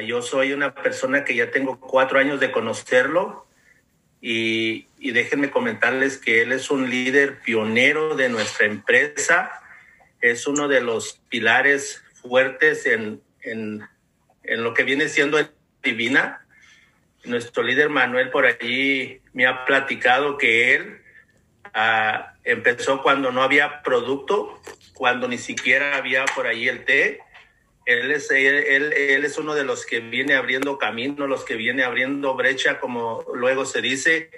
yo soy una persona que ya tengo cuatro años de conocerlo y, déjenme comentarles que él es un líder pionero de nuestra empresa, es uno de los pilares fuertes en, en, en lo que viene siendo Divina. Nuestro líder Manuel por allí me ha platicado que él ah, empezó cuando no había producto, cuando ni siquiera había por ahí el té. Él es, él, es uno de los que viene abriendo camino, los que viene abriendo brecha, como luego se dice,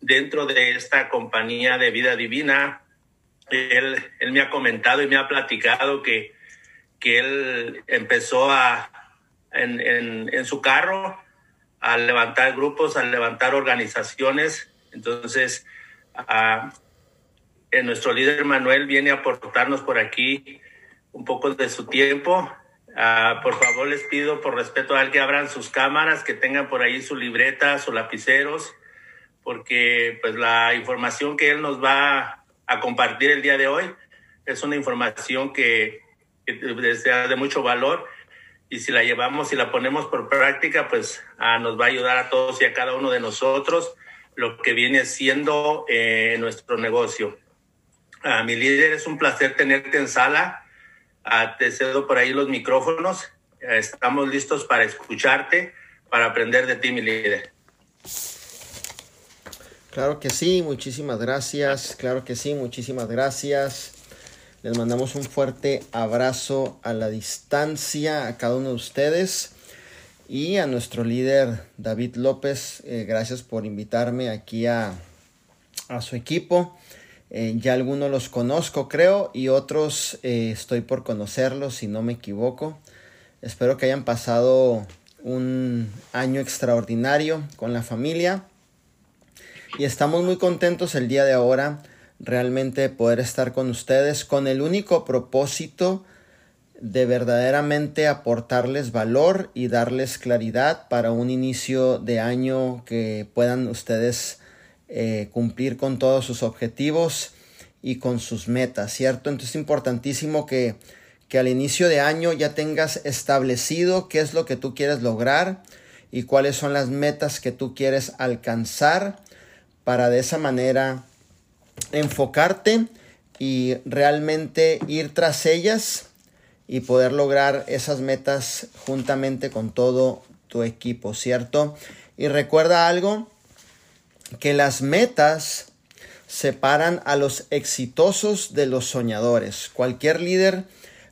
dentro de esta compañía de vida divina. Él, él me ha comentado y me ha platicado que, que él empezó a, en, en, en su carro a levantar grupos, a levantar organizaciones. Entonces, uh, nuestro líder Manuel viene a aportarnos por aquí un poco de su tiempo. Uh, por favor, les pido por respeto a que abran sus cámaras, que tengan por ahí su libreta, sus lapiceros, porque pues la información que él nos va a compartir el día de hoy es una información que, que sea de mucho valor y si la llevamos y la ponemos por práctica, pues ah, nos va a ayudar a todos y a cada uno de nosotros lo que viene siendo eh, nuestro negocio. Ah, mi líder, es un placer tenerte en sala. Ah, te cedo por ahí los micrófonos. estamos listos para escucharte, para aprender de ti, mi líder. Claro que sí, muchísimas gracias. Claro que sí, muchísimas gracias. Les mandamos un fuerte abrazo a la distancia a cada uno de ustedes y a nuestro líder David López. Eh, gracias por invitarme aquí a, a su equipo. Eh, ya algunos los conozco, creo, y otros eh, estoy por conocerlos, si no me equivoco. Espero que hayan pasado un año extraordinario con la familia. Y estamos muy contentos el día de ahora realmente poder estar con ustedes con el único propósito de verdaderamente aportarles valor y darles claridad para un inicio de año que puedan ustedes eh, cumplir con todos sus objetivos y con sus metas, ¿cierto? Entonces es importantísimo que, que al inicio de año ya tengas establecido qué es lo que tú quieres lograr y cuáles son las metas que tú quieres alcanzar para de esa manera enfocarte y realmente ir tras ellas y poder lograr esas metas juntamente con todo tu equipo, ¿cierto? Y recuerda algo, que las metas separan a los exitosos de los soñadores. Cualquier líder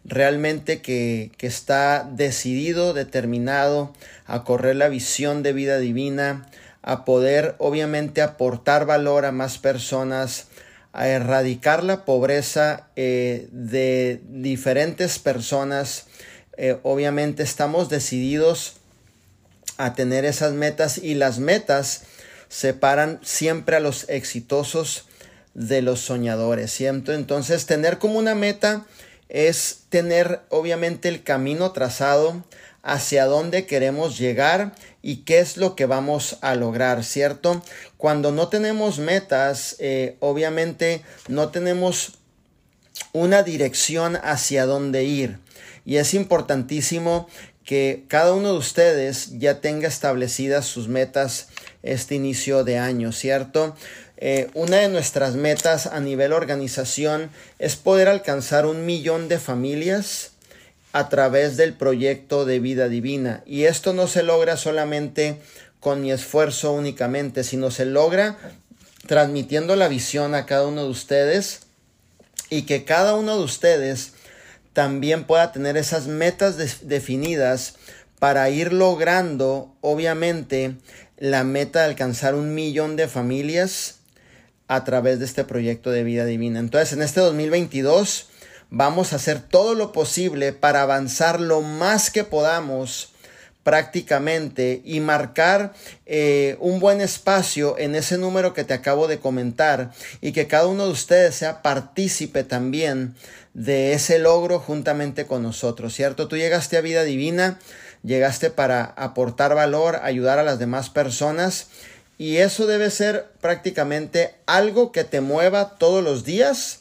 realmente que, que está decidido, determinado a correr la visión de vida divina, a poder obviamente aportar valor a más personas, a erradicar la pobreza eh, de diferentes personas. Eh, obviamente estamos decididos a tener esas metas y las metas separan siempre a los exitosos de los soñadores, ¿cierto? Entonces tener como una meta es tener obviamente el camino trazado hacia dónde queremos llegar y qué es lo que vamos a lograr, ¿cierto? Cuando no tenemos metas, eh, obviamente no tenemos una dirección hacia dónde ir. Y es importantísimo que cada uno de ustedes ya tenga establecidas sus metas este inicio de año, ¿cierto? Eh, una de nuestras metas a nivel organización es poder alcanzar un millón de familias a través del proyecto de vida divina. Y esto no se logra solamente con mi esfuerzo únicamente, sino se logra transmitiendo la visión a cada uno de ustedes y que cada uno de ustedes también pueda tener esas metas definidas para ir logrando, obviamente, la meta de alcanzar un millón de familias a través de este proyecto de vida divina. Entonces, en este 2022, Vamos a hacer todo lo posible para avanzar lo más que podamos prácticamente y marcar eh, un buen espacio en ese número que te acabo de comentar y que cada uno de ustedes sea partícipe también de ese logro juntamente con nosotros, ¿cierto? Tú llegaste a vida divina, llegaste para aportar valor, ayudar a las demás personas y eso debe ser prácticamente algo que te mueva todos los días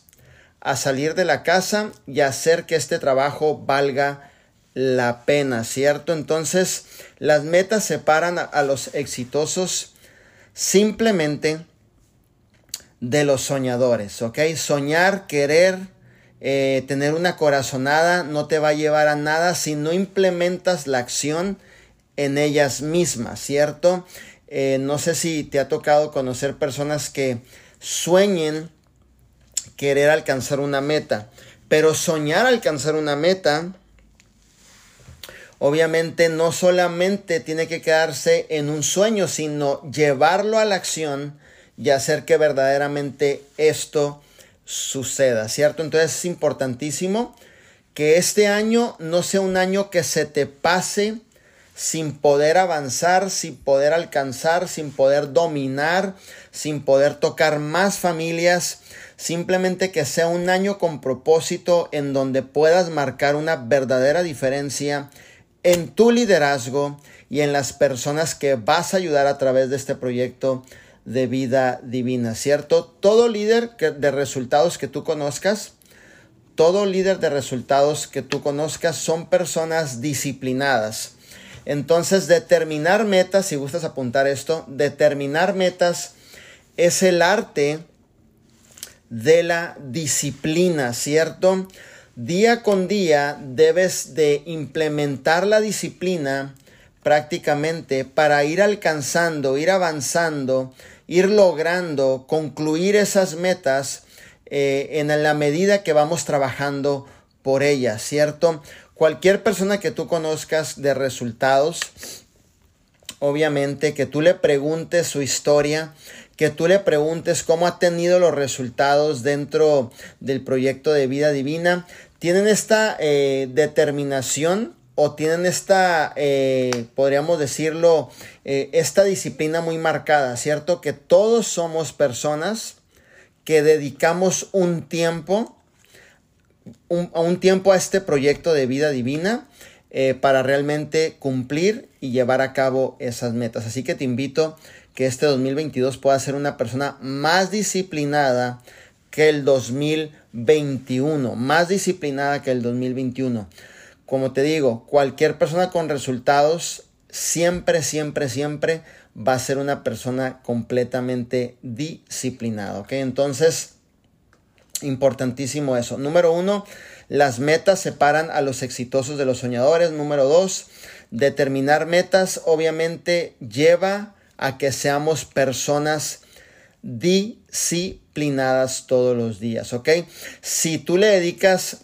a salir de la casa y hacer que este trabajo valga la pena, ¿cierto? Entonces, las metas separan a, los exitosos simplemente de los soñadores, ¿ok? Soñar, querer, eh, tener una corazonada no te va a llevar a nada si no implementas la acción en ellas mismas, ¿cierto? Eh, no sé si te ha tocado conocer personas que sueñen querer alcanzar una meta, pero soñar alcanzar una meta, obviamente no solamente tiene que quedarse en un sueño, sino llevarlo a la acción y hacer que verdaderamente esto suceda, ¿cierto? Entonces es importantísimo que este año no sea un año que se te pase sin poder avanzar, sin poder alcanzar, sin poder dominar, sin poder tocar más familias, simplemente que sea un año con propósito en donde puedas marcar una verdadera diferencia en tu liderazgo y en las personas que vas a ayudar a través de este proyecto de vida divina, ¿cierto? Todo líder de resultados que tú conozcas, todo líder de resultados que tú conozcas son personas disciplinadas. Entonces, determinar metas, si gustas apuntar esto, determinar metas es el arte de la disciplina, ¿cierto? Día con día debes de implementar la disciplina prácticamente para ir alcanzando, ir avanzando ir logrando concluir esas metas eh, en la medida que vamos trabajando por ellas, ¿cierto? Cualquier persona que tú conozcas de resultados, obviamente que tú le preguntes su historia, que tú le preguntes cómo ha tenido los resultados dentro del proyecto de vida divina, tienen esta eh, determinación o tienen esta, eh, podríamos decirlo, eh, esta disciplina muy marcada, ¿cierto? Que todos somos personas que dedicamos un tiempo, un, tiempo a este proyecto de vida divina eh, para realmente cumplir y llevar a cabo esas metas. Así que te invito que este 2022 pueda ser una persona más disciplinada que el 2021, más disciplinada que el 2021 como te digo, cualquier persona con resultados siempre, siempre, siempre va a ser una persona completamente disciplinada. ¿Ok? Entonces, importantísimo eso. Número uno, las metas separan a los exitosos de los soñadores. Número dos, determinar metas obviamente lleva a que seamos personas disciplinadas todos los días, ¿ok? Si tú le dedicas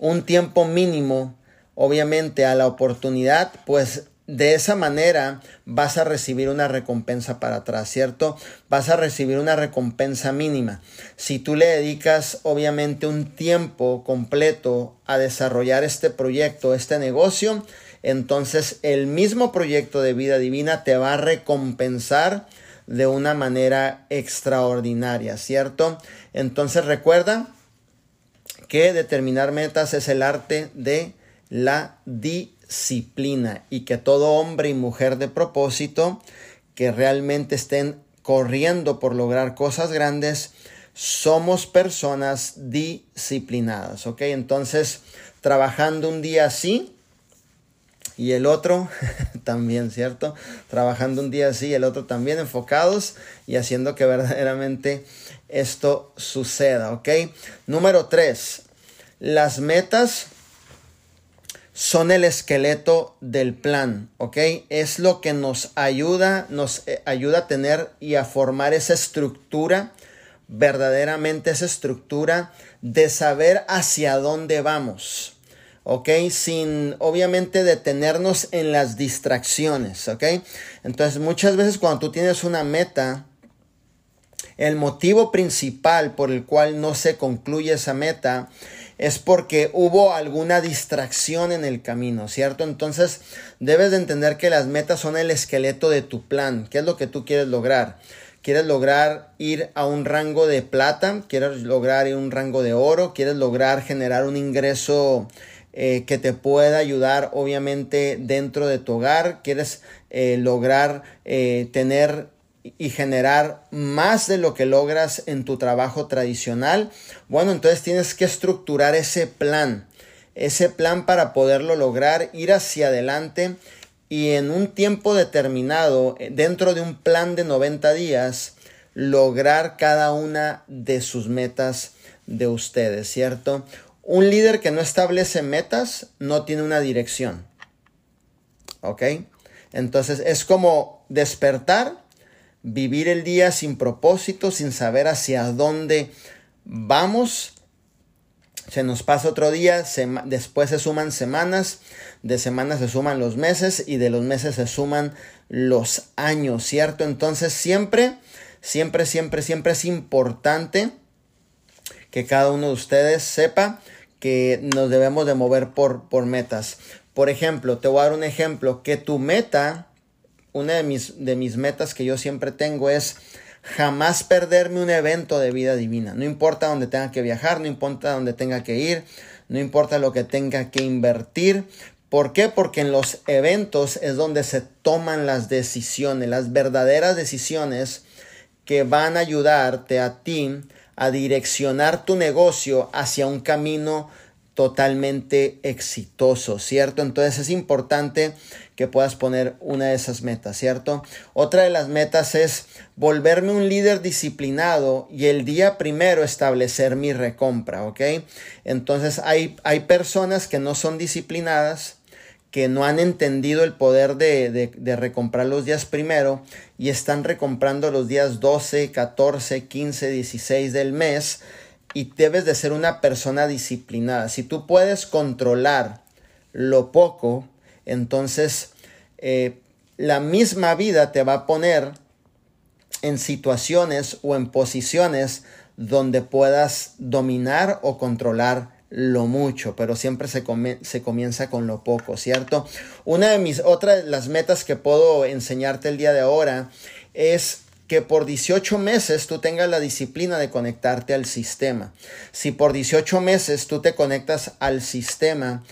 un tiempo mínimo, obviamente, a la oportunidad, pues de esa manera vas a recibir una recompensa para atrás, ¿cierto? Vas a recibir una recompensa mínima. Si tú le dedicas obviamente un tiempo completo a desarrollar este proyecto, este negocio, entonces el mismo proyecto de vida divina te va a recompensar de una manera extraordinaria, ¿cierto? Entonces recuerda, que determinar metas es el arte de la disciplina y que todo hombre y mujer de propósito que realmente estén corriendo por lograr cosas grandes, somos personas disciplinadas, ¿ok? Entonces, trabajando un día así y el otro también, ¿cierto? Trabajando un día así y el otro también enfocados y haciendo que verdaderamente esto suceda, ¿ok? Número tres, las metas son el esqueleto del plan, ¿ok? Es lo que nos ayuda, nos eh, ayuda a tener y a formar esa estructura, verdaderamente esa estructura de saber hacia dónde vamos, ¿ok? Sin obviamente detenernos en las distracciones, ¿ok? Entonces muchas veces cuando tú tienes una meta, el motivo principal por el cual no se concluye esa meta es porque hubo alguna distracción en el camino, ¿cierto? Entonces debes de entender que las metas son el esqueleto de tu plan. ¿Qué es lo que tú quieres lograr? ¿Quieres lograr ir a un rango de plata? ¿Quieres lograr ir a un rango de oro? ¿Quieres lograr generar un ingreso eh, que te pueda ayudar obviamente dentro de tu hogar? ¿Quieres eh, lograr eh, tener y generar más de lo que logras en tu trabajo tradicional, bueno, entonces tienes que estructurar ese plan. ese plan para poderlo lograr, ir hacia adelante y en un tiempo determinado, dentro de un plan de 90 días, lograr cada una de sus metas de ustedes, ¿cierto? Un líder que no establece metas no tiene una dirección. ¿Ok? Entonces es como despertar, vivir el día sin propósito, sin saber hacia dónde vamos. Se nos pasa otro día, después se suman semanas, de semanas se suman los meses y de los meses se suman los años, ¿cierto? Entonces siempre, siempre, siempre, siempre es importante que cada uno de ustedes sepa que nos debemos de mover por, por metas. Por ejemplo, te voy a dar un ejemplo, que tu meta, una de mis, de mis metas que yo siempre tengo es jamás perderme un evento de vida divina. No importa dónde tenga que viajar, no importa dónde tenga que ir, no importa lo que tenga que invertir. ¿Por qué? Porque en los eventos es donde se toman las decisiones, las verdaderas decisiones que van a ayudarte a ti a direccionar tu negocio hacia un camino totalmente exitoso, ¿cierto? Entonces es importante que puedas poner una de esas metas, ¿cierto? Otra de las metas es volverme un líder disciplinado y el día primero establecer mi recompra, ¿ok? Entonces hay, hay personas que no son disciplinadas, que no han entendido el poder de, de, recomprar los días primero y están recomprando los días 12, 14, 15, 16 del mes y debes de ser una persona disciplinada. Si tú puedes controlar lo poco, entonces eh, la misma vida te va a poner en situaciones o en posiciones donde puedas dominar o controlar lo mucho, pero siempre se, se, comienza con lo poco, ¿cierto? Una de mis, otras las metas que puedo enseñarte el día de ahora es que por 18 meses tú tengas la disciplina de conectarte al sistema. Si por 18 meses tú te conectas al sistema,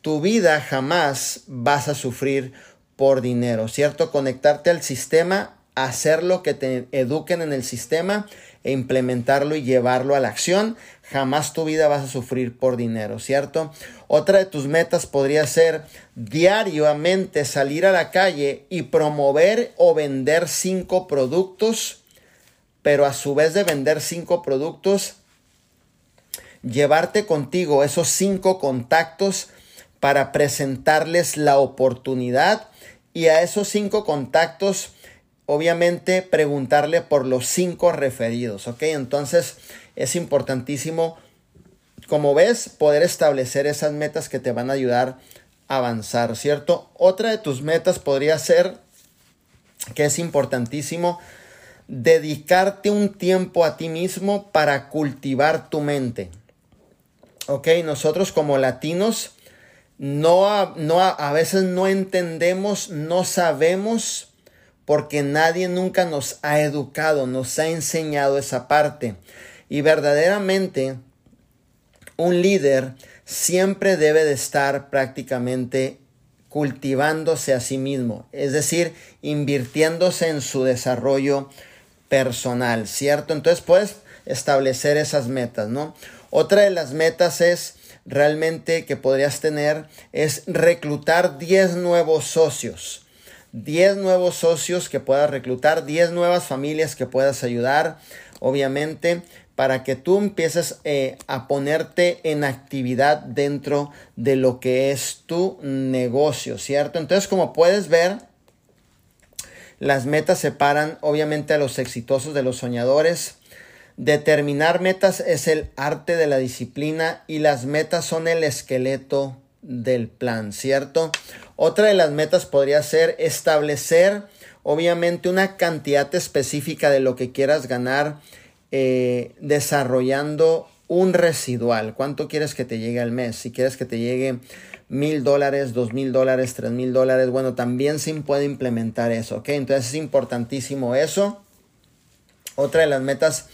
tu vida jamás vas a sufrir por dinero, ¿cierto? Conectarte al sistema, hacer lo que te eduquen en el sistema e implementarlo y llevarlo a la acción, jamás tu vida vas a sufrir por dinero, ¿cierto? Otra de tus metas podría ser diariamente salir a la calle y promover o vender cinco productos, pero a su vez de vender cinco productos, llevarte contigo esos cinco contactos para presentarles la oportunidad y a esos cinco contactos obviamente preguntarle por los cinco referidos, ¿ok? Entonces es importantísimo, como ves, poder establecer esas metas que te van a ayudar a avanzar, ¿cierto? Otra de tus metas podría ser, que es importantísimo, dedicarte un tiempo a ti mismo para cultivar tu mente. ¿Ok? Nosotros como latinos no, no a veces no entendemos, no sabemos porque nadie nunca nos ha educado, nos ha enseñado esa parte. Y verdaderamente un líder siempre debe de estar prácticamente cultivándose a sí mismo, es decir, invirtiéndose en su desarrollo personal, ¿cierto? Entonces puedes establecer esas metas, ¿no? Otra de las metas es realmente que podrías tener es reclutar 10 nuevos socios. 10 nuevos socios que puedas reclutar, 10 nuevas familias que puedas ayudar, obviamente, para que tú empieces eh, a ponerte en actividad dentro de lo que es tu negocio, ¿cierto? Entonces, como puedes ver, las metas separan obviamente a los exitosos de los soñadores. Determinar metas es el arte de la disciplina y las metas son el esqueleto del plan, ¿cierto? Otra de las metas podría ser establecer, obviamente, una cantidad específica de lo que quieras ganar eh, desarrollando un residual. ¿Cuánto quieres que te llegue al mes? Si quieres que te llegue mil dólares, dos mil dólares, tres mil dólares, bueno, también se puede implementar eso, ¿ok? Entonces es importantísimo eso. Otra de las metas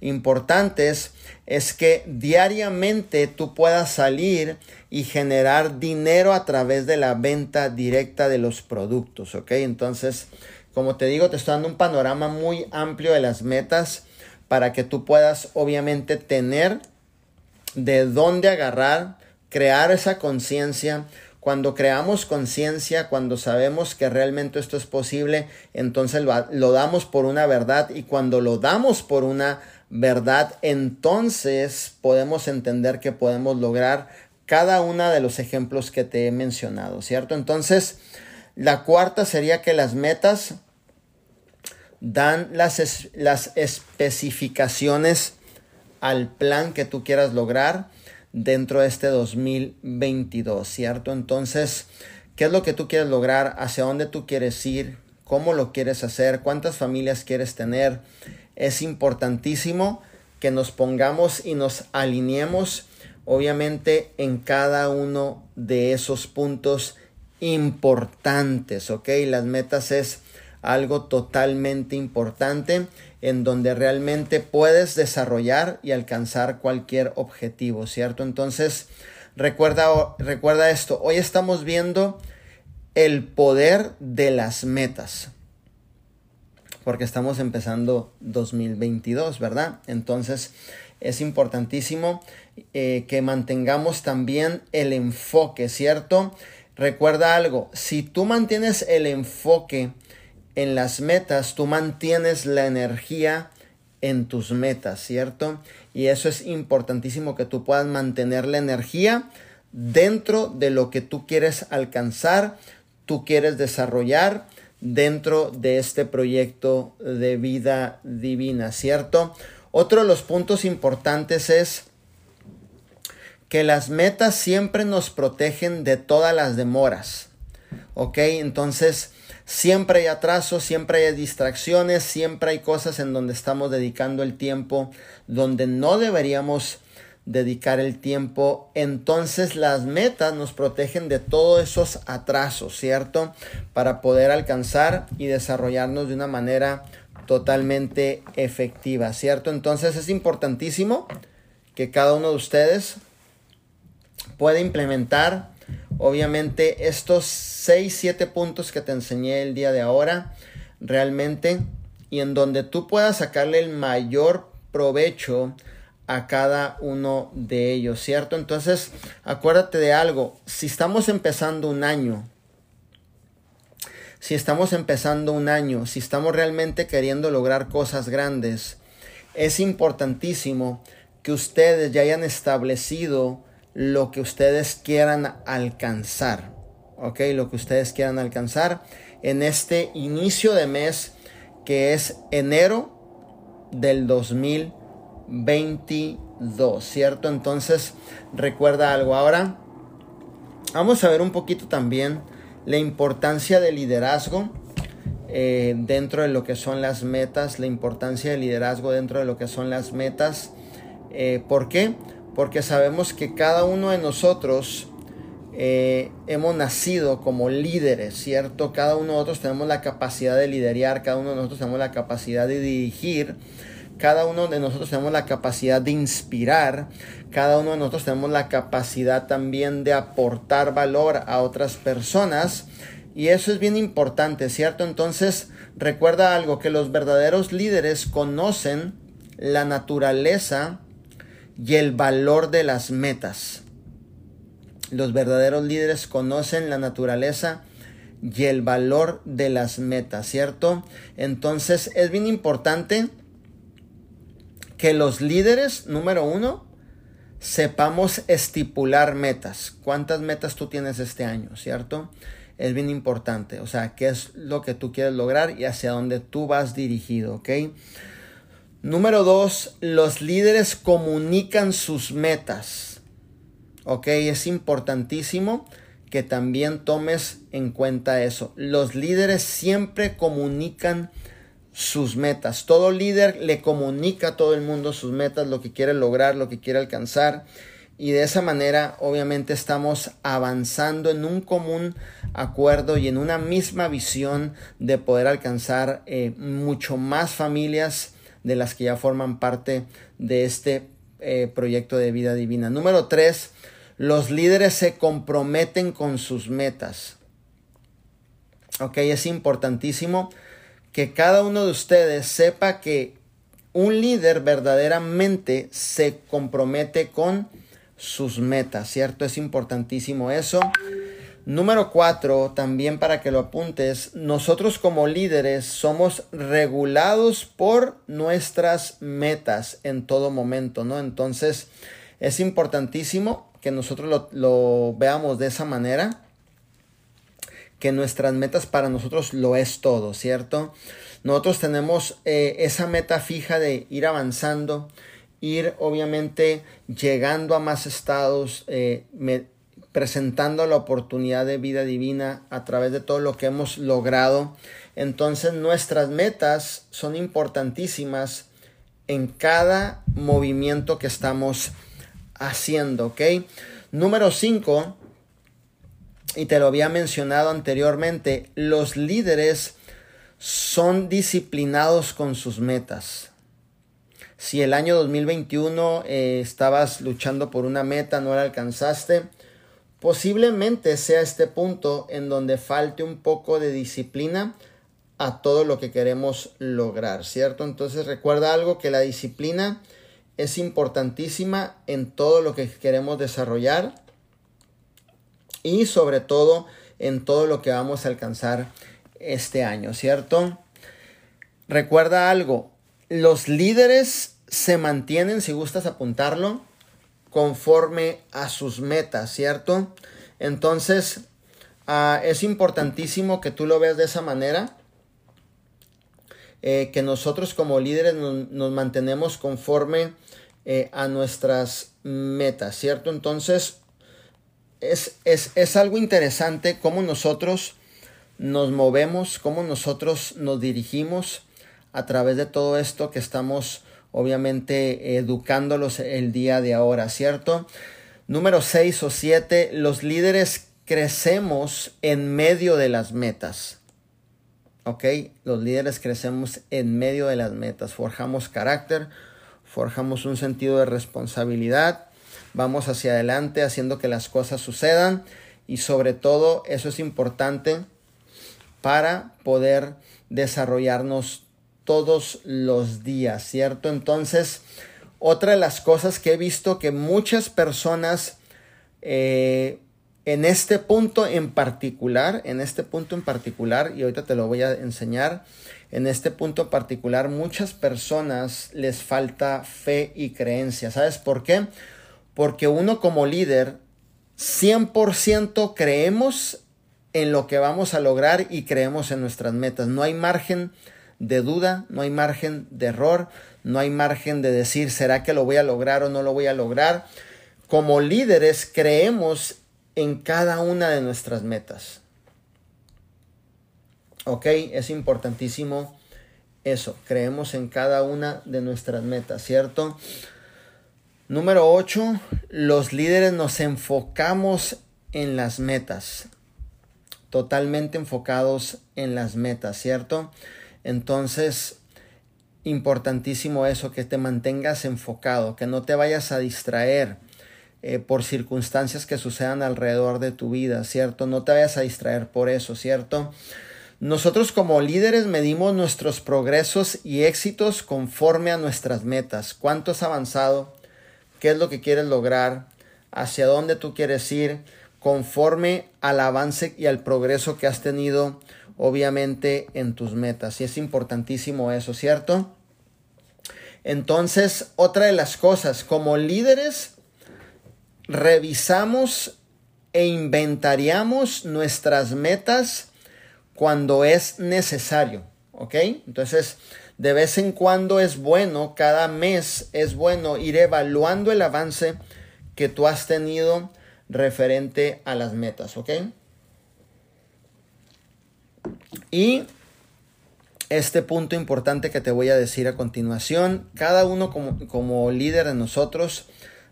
importantes es que diariamente tú puedas salir y generar dinero a través de la venta directa de los productos, ¿ok? Entonces, como te digo, te estoy dando un panorama muy amplio de las metas para que tú puedas obviamente tener de dónde agarrar crear esa conciencia. Cuando creamos conciencia, cuando sabemos que realmente esto es posible, entonces lo, lo, damos por una verdad y cuando lo damos por una verdad, entonces podemos entender que podemos lograr cada uno de los ejemplos que te he mencionado, ¿cierto? Entonces, la cuarta sería que las metas dan las, las especificaciones al plan que tú quieras lograr dentro de este 2022, ¿cierto? Entonces, ¿qué es lo que tú quieres lograr? ¿Hacia dónde tú quieres ir? ¿Cómo lo quieres hacer? ¿Cuántas familias quieres tener? Es importantísimo que nos pongamos y nos alineemos obviamente en cada uno de esos puntos importantes, ¿ok? Las metas es algo totalmente importante en donde realmente puedes desarrollar y alcanzar cualquier objetivo, ¿cierto? Entonces, recuerda, recuerda esto, hoy estamos viendo el poder de las metas, porque estamos empezando 2022, ¿verdad? Entonces, es importantísimo eh, que mantengamos también el enfoque, ¿cierto? Recuerda algo, si tú mantienes el enfoque en las metas, tú mantienes la energía en tus metas, ¿cierto? Y eso es importantísimo que tú puedas mantener la energía dentro de lo que tú quieres alcanzar, tú quieres desarrollar dentro de este proyecto de vida divina, ¿cierto? Otro de los puntos importantes es que las metas siempre nos protegen de todas las demoras. ¿Ok? Entonces, siempre hay atrasos, siempre hay distracciones, siempre hay cosas en donde estamos dedicando el tiempo, donde no deberíamos dedicar el tiempo. Entonces, las metas nos protegen de todos esos atrasos, ¿cierto? Para poder alcanzar y desarrollarnos de una manera totalmente efectiva, ¿cierto? Entonces es importantísimo que cada uno de ustedes pueda implementar, obviamente, estos 6, 7 puntos que te enseñé el día de ahora, realmente, y en donde tú puedas sacarle el mayor provecho a cada uno de ellos, ¿cierto? Entonces, acuérdate de algo, si estamos empezando un año, si estamos empezando un año, si estamos realmente queriendo lograr cosas grandes, es importantísimo que ustedes ya hayan establecido lo que ustedes quieran alcanzar. ¿Ok? Lo que ustedes quieran alcanzar en este inicio de mes que es enero del 2022, ¿cierto? Entonces, recuerda algo. Ahora, vamos a ver un poquito también la importancia del liderazgo eh, dentro de lo que son las metas, la importancia del liderazgo dentro de lo que son las metas. Eh, ¿Por qué? Porque sabemos que cada uno de nosotros eh, hemos nacido como líderes, ¿cierto? Cada uno de nosotros tenemos la capacidad de liderar, cada uno de nosotros tenemos la capacidad de dirigir, cada uno de nosotros tenemos la capacidad de inspirar, cada uno de nosotros tenemos la capacidad también de aportar valor a otras personas. Y eso es bien importante, ¿cierto? Entonces, recuerda algo, que los verdaderos líderes conocen la naturaleza y el valor de las metas. Los verdaderos líderes conocen la naturaleza y el valor de las metas, ¿cierto? Entonces, es bien importante que los líderes, número uno, sepamos estipular metas. ¿Cuántas metas tú tienes este año, cierto? Es bien importante. O sea, qué es lo que tú quieres lograr y hacia dónde tú vas dirigido, ¿ok? Número dos, los líderes comunican sus metas. ¿Ok? Es importantísimo que también tomes en cuenta eso. Los líderes siempre comunican sus metas. Todo líder le comunica a todo el mundo sus metas, lo que quiere lograr, lo que quiere alcanzar. Y de esa manera, obviamente, estamos avanzando en un común acuerdo y en una misma visión de poder alcanzar eh, mucho más familias de las que ya forman parte de este eh, proyecto de vida divina. Número tres, los líderes se comprometen con sus metas. Ok, es importantísimo que cada uno de ustedes sepa que un líder verdaderamente se compromete con sus metas, ¿cierto? Es importantísimo eso. Número cuatro, también para que lo apuntes, nosotros como líderes somos regulados por nuestras metas en todo momento, ¿no? Entonces, es importantísimo que nosotros lo, veamos de esa manera, que nuestras metas para nosotros lo es todo, ¿cierto? Nosotros tenemos eh, esa meta fija de ir avanzando, ir obviamente llegando a más estados, eh, presentando la oportunidad de vida divina a través de todo lo que hemos logrado. Entonces nuestras metas son importantísimas en cada movimiento que estamos haciendo, ¿ok? Número 5, y te lo había mencionado anteriormente, los líderes son disciplinados con sus metas. Si el año 2021 eh, estabas luchando por una meta, no la alcanzaste, posiblemente sea este punto en donde falte un poco de disciplina a todo lo que queremos lograr, ¿cierto? Entonces recuerda algo que la disciplina es importantísima en todo lo que queremos desarrollar y sobre todo en todo lo que vamos a alcanzar este año, ¿cierto? Recuerda algo, los líderes se mantienen, si gustas apuntarlo, conforme a sus metas, ¿cierto? Entonces, ah, es importantísimo que tú lo veas de esa manera, eh, que nosotros como líderes nos, mantenemos conforme eh, a nuestras metas, ¿cierto? Entonces, es, es, es algo interesante cómo nosotros nos movemos, cómo nosotros nos dirigimos a través de todo esto que estamos obviamente educándolos el día de ahora, ¿cierto? Número 6 o 7, los líderes crecemos en medio de las metas. ¿Ok? Los líderes crecemos en medio de las metas, forjamos carácter, forjamos un sentido de responsabilidad, vamos hacia adelante haciendo que las cosas sucedan y sobre todo eso es importante para poder desarrollarnos todos los días, ¿cierto? Entonces, otra de las cosas que he visto que muchas personas eh, en este punto en particular, en este punto en particular, y ahorita te lo voy a enseñar, en este punto particular, muchas personas les falta fe y creencia. ¿Sabes por qué? Porque uno como líder, 100% creemos en lo que vamos a lograr y creemos en nuestras metas. No hay margen de duda, no hay margen de error, no hay margen de decir, ¿será que lo voy a lograr o no lo voy a lograr? Como líderes creemos en cada una de nuestras metas. ¿Ok? Es importantísimo eso, creemos en cada una de nuestras metas, ¿cierto? Número 8, los líderes nos enfocamos en las metas, totalmente enfocados en las metas, ¿cierto? Entonces, importantísimo eso, que te mantengas enfocado, que no te vayas a distraer eh, por circunstancias que sucedan alrededor de tu vida, ¿cierto? No te vayas a distraer por eso, ¿cierto? Nosotros como líderes medimos nuestros progresos y éxitos conforme a nuestras metas. ¿Cuánto has avanzado? ¿Qué es lo que quieres lograr? ¿Hacia dónde tú quieres ir? Conforme al avance y al progreso que has tenido obviamente en tus metas. Y es importantísimo eso, ¿cierto? Entonces, otra de las cosas, como líderes, revisamos e inventariamos nuestras metas cuando es necesario, ¿ok? Entonces, de vez en cuando es bueno, cada mes es bueno ir evaluando el avance que tú has tenido referente a las metas, ¿ok? Y este punto importante que te voy a decir a continuación, cada uno como, líder de nosotros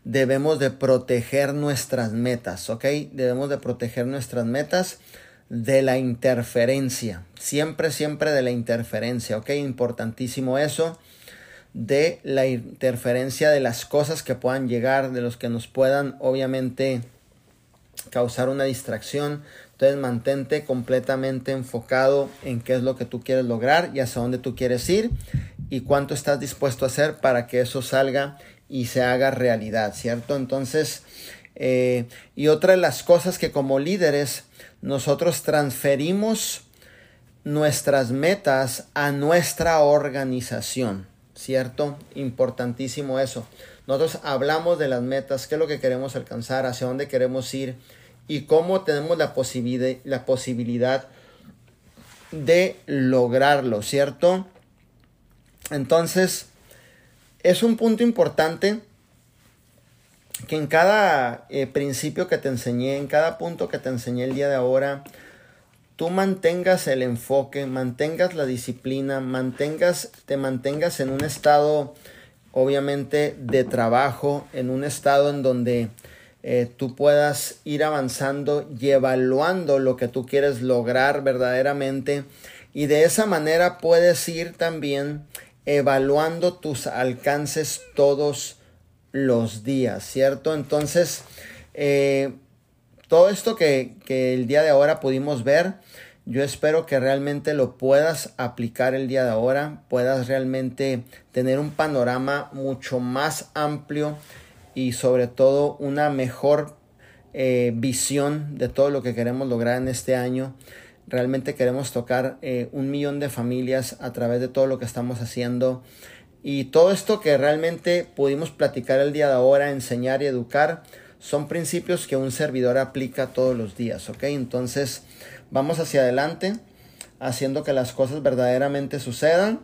debemos de proteger nuestras metas, ¿ok? Debemos de proteger nuestras metas de la interferencia, siempre, siempre de la interferencia, ¿ok? Importantísimo eso, de la interferencia de las cosas que puedan llegar, de los que nos puedan obviamente causar una distracción, entonces mantente completamente enfocado en qué es lo que tú quieres lograr y hacia dónde tú quieres ir y cuánto estás dispuesto a hacer para que eso salga y se haga realidad, ¿cierto? Entonces, eh, y otra de las cosas que como líderes nosotros transferimos nuestras metas a nuestra organización, ¿cierto? Importantísimo eso. Nosotros hablamos de las metas, qué es lo que queremos alcanzar, hacia dónde queremos ir y cómo tenemos la, la posibilidad de lograrlo, ¿cierto? Entonces, es un punto importante que en cada eh, principio que te enseñé, en cada punto que te enseñé el día de ahora, tú mantengas el enfoque, mantengas la disciplina, mantengas, te mantengas en un estado, obviamente, de trabajo, en un estado en donde eh, tú puedas ir avanzando y evaluando lo que tú quieres lograr verdaderamente. Y de esa manera puedes ir también evaluando tus alcances todos los días, ¿cierto? Entonces, eh, todo esto que, que el día de ahora pudimos ver, yo espero que realmente lo puedas aplicar el día de ahora, puedas realmente tener un panorama mucho más amplio y sobre todo una mejor eh, visión de todo lo que queremos lograr en este año. Realmente queremos tocar eh, un millón de familias a través de todo lo que estamos haciendo. Y todo esto que realmente pudimos platicar el día de ahora, enseñar y educar, son principios que un servidor aplica todos los días, ¿ok? Entonces vamos hacia adelante, haciendo que las cosas verdaderamente sucedan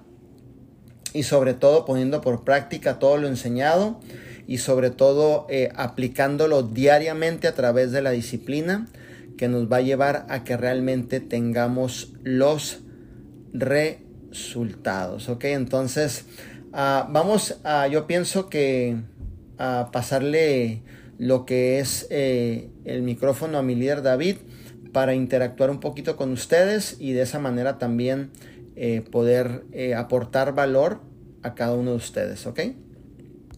y sobre todo poniendo por práctica todo lo enseñado y sobre todo eh, aplicándolo diariamente a través de la disciplina que nos va a llevar a que realmente tengamos los resultados, ¿ok? Entonces Ah, vamos a, yo pienso que a pasarle lo que es eh, el micrófono a mi líder David para interactuar un poquito con ustedes y de esa manera también eh, poder eh, aportar valor a cada uno de ustedes, ¿ok?